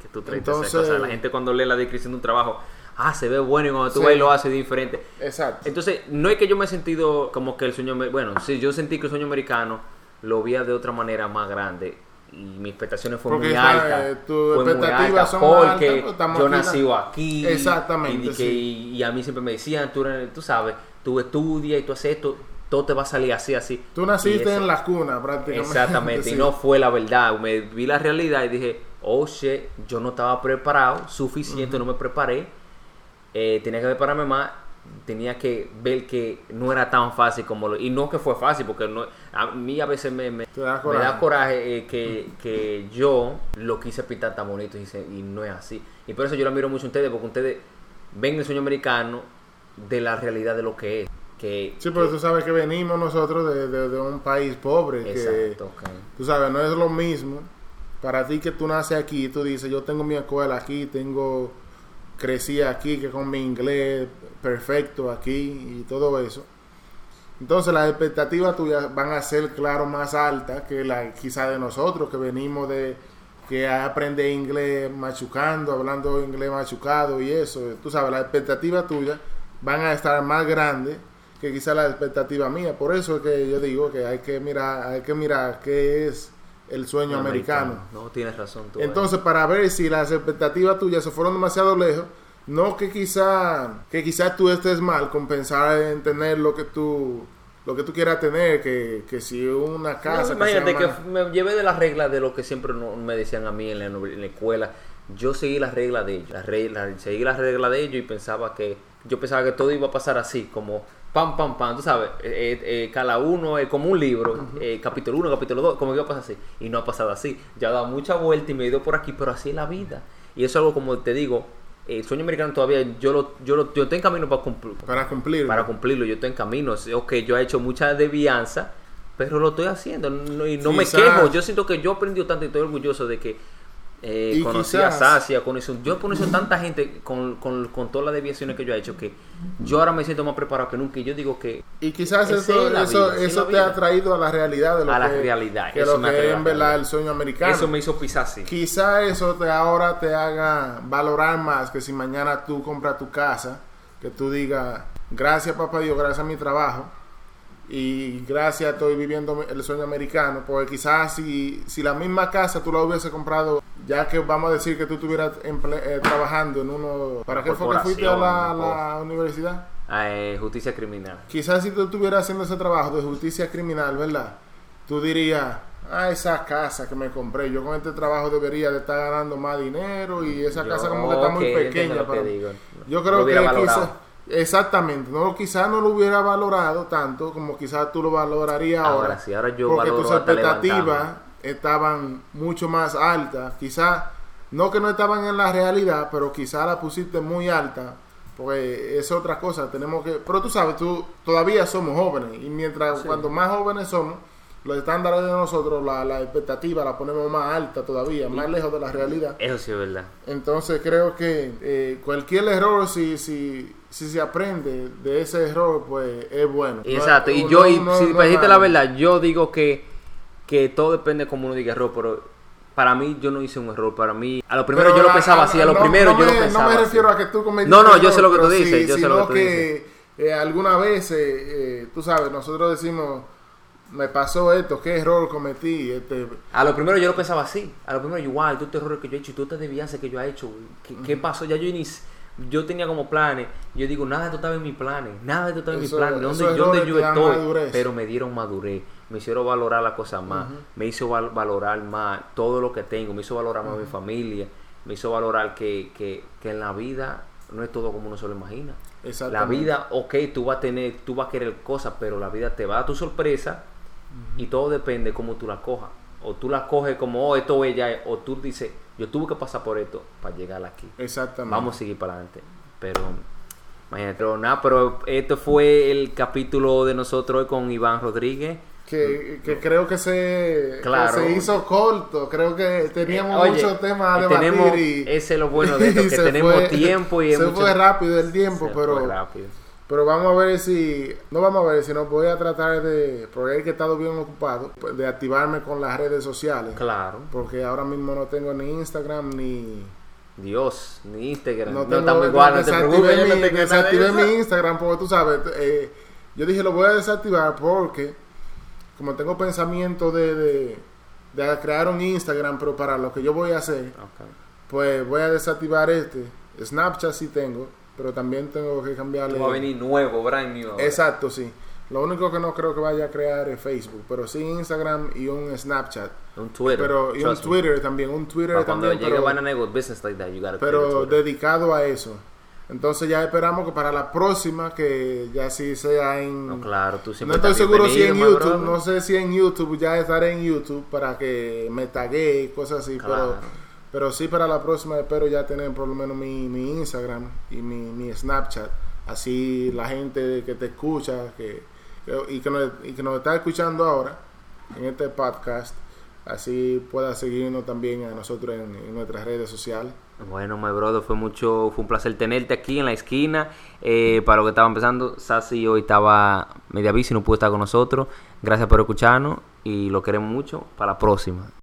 que tú traes Entonces- esas cosas. La gente cuando lee la descripción de un trabajo, ah, se ve bueno y cuando tú Sí. vas y lo haces diferente. Exacto. Entonces, no es que yo me he sentido como que el sueño, bueno, sí, yo sentí que el sueño americano lo veía de otra manera más grande y mis expectaciones fueron Porque muy altas. eh, tus expectativas alta altas, porque yo nací aquí. Exactamente, Y, de que- sí. y a mí siempre me decían, tú, tú sabes, tú estudias y tú haces esto, todo te va a salir así, así. Tú naciste en la cuna prácticamente. Exactamente, y no fue la verdad. Me vi la realidad y dije, oh shit, yo no estaba preparado, suficiente, no me preparé. Eh, tenía que prepararme más. Tenía que ver que no era tan fácil como lo. Y no que fue fácil, porque no, a mí a veces me, me, da me coraje. da coraje eh, que, que yo lo quise pintar tan bonito y, se- y no es así. Y por eso yo lo admiro mucho a ustedes, porque ustedes ven el sueño americano de la realidad de lo que es. Que, Sí, pero tú sabes que venimos nosotros de, de- de un país pobre. que Exacto, ok. Tú sabes, no es lo mismo para ti que tú naces aquí, tú dices, yo tengo mi escuela aquí, tengo, crecí aquí, que con mi inglés perfecto aquí y todo eso. Entonces las expectativas tuyas van a ser, claro, más altas que la quizá de nosotros, que venimos de que aprende inglés machucando, hablando inglés machucado y eso. Tú sabes, las expectativas tuyas van a estar más grandes que quizá la expectativa mía. Por eso es que yo digo que hay que mirar, hay que mirar qué es el sueño americano. No, tienes razón tú. Entonces, para ver si las expectativas tuyas se fueron demasiado lejos, no que quizá que quizás tú estés mal con pensar en tener lo que tú lo que tú quieras tener, que, que si una No, casa, imagínate sea que, una- me llevé de las reglas de lo que siempre no- me decían a mí en la, en la escuela. Yo seguí las reglas de ellos, las reglas, seguí las reglas de ellos y pensaba que yo pensaba que todo iba a pasar así, como pam, pam, pam, tú sabes, eh, eh, cada uno es como un libro, eh, capítulo 1, capítulo 2, como que iba a pasar así. Y no ha pasado así. Ya ha dado mucha vuelta y me he ido por aquí, pero así es la vida. Y eso es algo como te digo, el sueño americano todavía yo lo, yo lo, yo estoy en camino para cumplir para cumplir. para cumplirlo. Yo estoy en camino. Ok, yo he hecho mucha devianza, pero lo estoy haciendo no- y no me quejo. Yo siento que yo he aprendido tanto y estoy orgulloso de que eh, conocí quizás- a Sasia, conocí, yo he conocido tanta gente con, con, con todas las deviaciones que yo he hecho que yo ahora me siento más preparado que nunca y yo digo que Y quizás eso, es la eso, la te ha traído a la realidad de lo A la que, realidad, que eso lo me que es en la verdad el sueño americano. eso me hizo pisar así. Quizá eso te ahora te haga valorar más que si mañana tú compras tu casa, que tú digas, gracias papá Dios, gracias a mi trabajo y gracias estoy viviendo el sueño americano, porque quizás si, si la misma casa tú la hubiese comprado, ya que vamos a decir que tú estuvieras eh, trabajando en uno, ¿para qué fue que fuiste a la, universidad? Eh, justicia criminal. Quizás si tú estuvieras haciendo ese trabajo de justicia criminal, ¿verdad? Tú dirías, ah, esa casa que me compré, yo con este trabajo debería de estar ganando más dinero y esa Yo, casa como que está muy pequeña. lo que para mí". digo. Yo Lo creo que quizás, exactamente, no, quizás no lo hubiera valorado tanto como quizás tú lo valorarías ahora. Ahora sí, ahora yo porque tus expectativas estaban mucho más altas. Quizás, no que no estaban en la realidad, pero quizás la pusiste muy alta. Porque es otra cosa, tenemos que... Pero tú sabes, tú todavía somos jóvenes. Y mientras, Sí. cuando más jóvenes somos, los estándares de nosotros, la, la expectativa la ponemos más alta todavía, más lejos de la realidad. Eso sí es verdad. Entonces creo que eh, cualquier error, si, si, si se aprende de ese error, pues es bueno. No- Exacto, y no- yo, y no- si decirte la verdad, yo digo que, que todo depende como uno diga error, pero para mí yo no hice un error, para mí, a lo primero Pero yo lo pensaba así, a lo no- primero no yo me, lo pensaba No me así. refiero a que tú cometiste No, no, yo sé lo que tú dices, sí, yo sé lo que tú eh, alguna vez eh, eh, tú sabes, nosotros decimos, me pasó esto, qué error cometí. Este, A lo primero yo lo pensaba así. A lo primero yo, wow, tú te errores que yo he hecho y tú te desviaste que yo he hecho. ¿Qué, qué pasó? Ya yo yo tenía como planes. Yo digo, nada de esto estaba en mis planes. Nada de esto estaba en mis planes. ¿Dónde, dónde yo estoy? madurez. Pero me dieron madurez. Me hicieron valorar las cosas más. Me hizo val- valorar más todo lo que tengo. Me hizo valorar más mi familia. Me hizo valorar que, que, que en la vida no es todo como uno se lo imagina. La vida, ok, tú vas a tener, tú vas a querer cosas, pero la vida te va a dar tu sorpresa y todo depende cómo tú la cojas. O tú la coges como, oh, esto es ya, o tú dices, yo tuve que pasar por esto para llegar aquí. Exactamente. Vamos a seguir para adelante. Pero, imagínate, pero nada, pero esto fue el capítulo de nosotros hoy con Iván Rodríguez. que, que creo que se, que Claro. se hizo corto. Creo que teníamos Oye, muchos temas a y debatir. tenemos- y, ese es lo bueno de esto, que tenemos fue- tiempo y se mucho- fue rápido el tiempo, Se pero fue rápido. Pero vamos a ver si no vamos a ver, sino voy a tratar de porque es que he estado bien ocupado pues, de activarme con las redes sociales, Claro. porque ahora mismo no tengo ni Instagram ni Dios, ni Instagram. no No, tengo estamos igual, no te preocupes, no mi, de desactivé mi Instagram porque tú sabes, eh, yo dije lo voy a desactivar porque como tengo pensamiento de, de, de crear un Instagram, pero para lo que yo voy a hacer, Ok. pues voy a desactivar este. Snapchat sí tengo, pero también tengo que cambiarle. Va a venir nuevo, brand new. ahora. Exacto, sí. Lo único que no creo que vaya a crear es Facebook, pero sí Instagram y un Snapchat. Un Twitter. Pero y un trust me. Twitter también, un Twitter Para cuando también, llegue pero, Business like that, you gotta pero Twitter. dedicado a eso. Entonces ya esperamos que para la próxima, que ya sí sea en... No, claro, tú No siempre estoy estás seguro si en YouTube, brother. no sé si en YouTube, ya estaré en YouTube para que me taguee y cosas así, Claro. pero, pero sí para la próxima espero ya tener por lo menos mi, mi Instagram y mi, mi Snapchat, así la gente que te escucha que, y, que nos, y que nos está escuchando ahora en este podcast, así pueda seguirnos también a nosotros en, nuestras redes sociales. Bueno, my brother, fue mucho, fue un placer tenerte aquí en la esquina. Eh, para lo que estaba empezando, Sassy hoy estaba media bici, no pudo estar con nosotros. Gracias por escucharnos y lo queremos mucho. Para la próxima.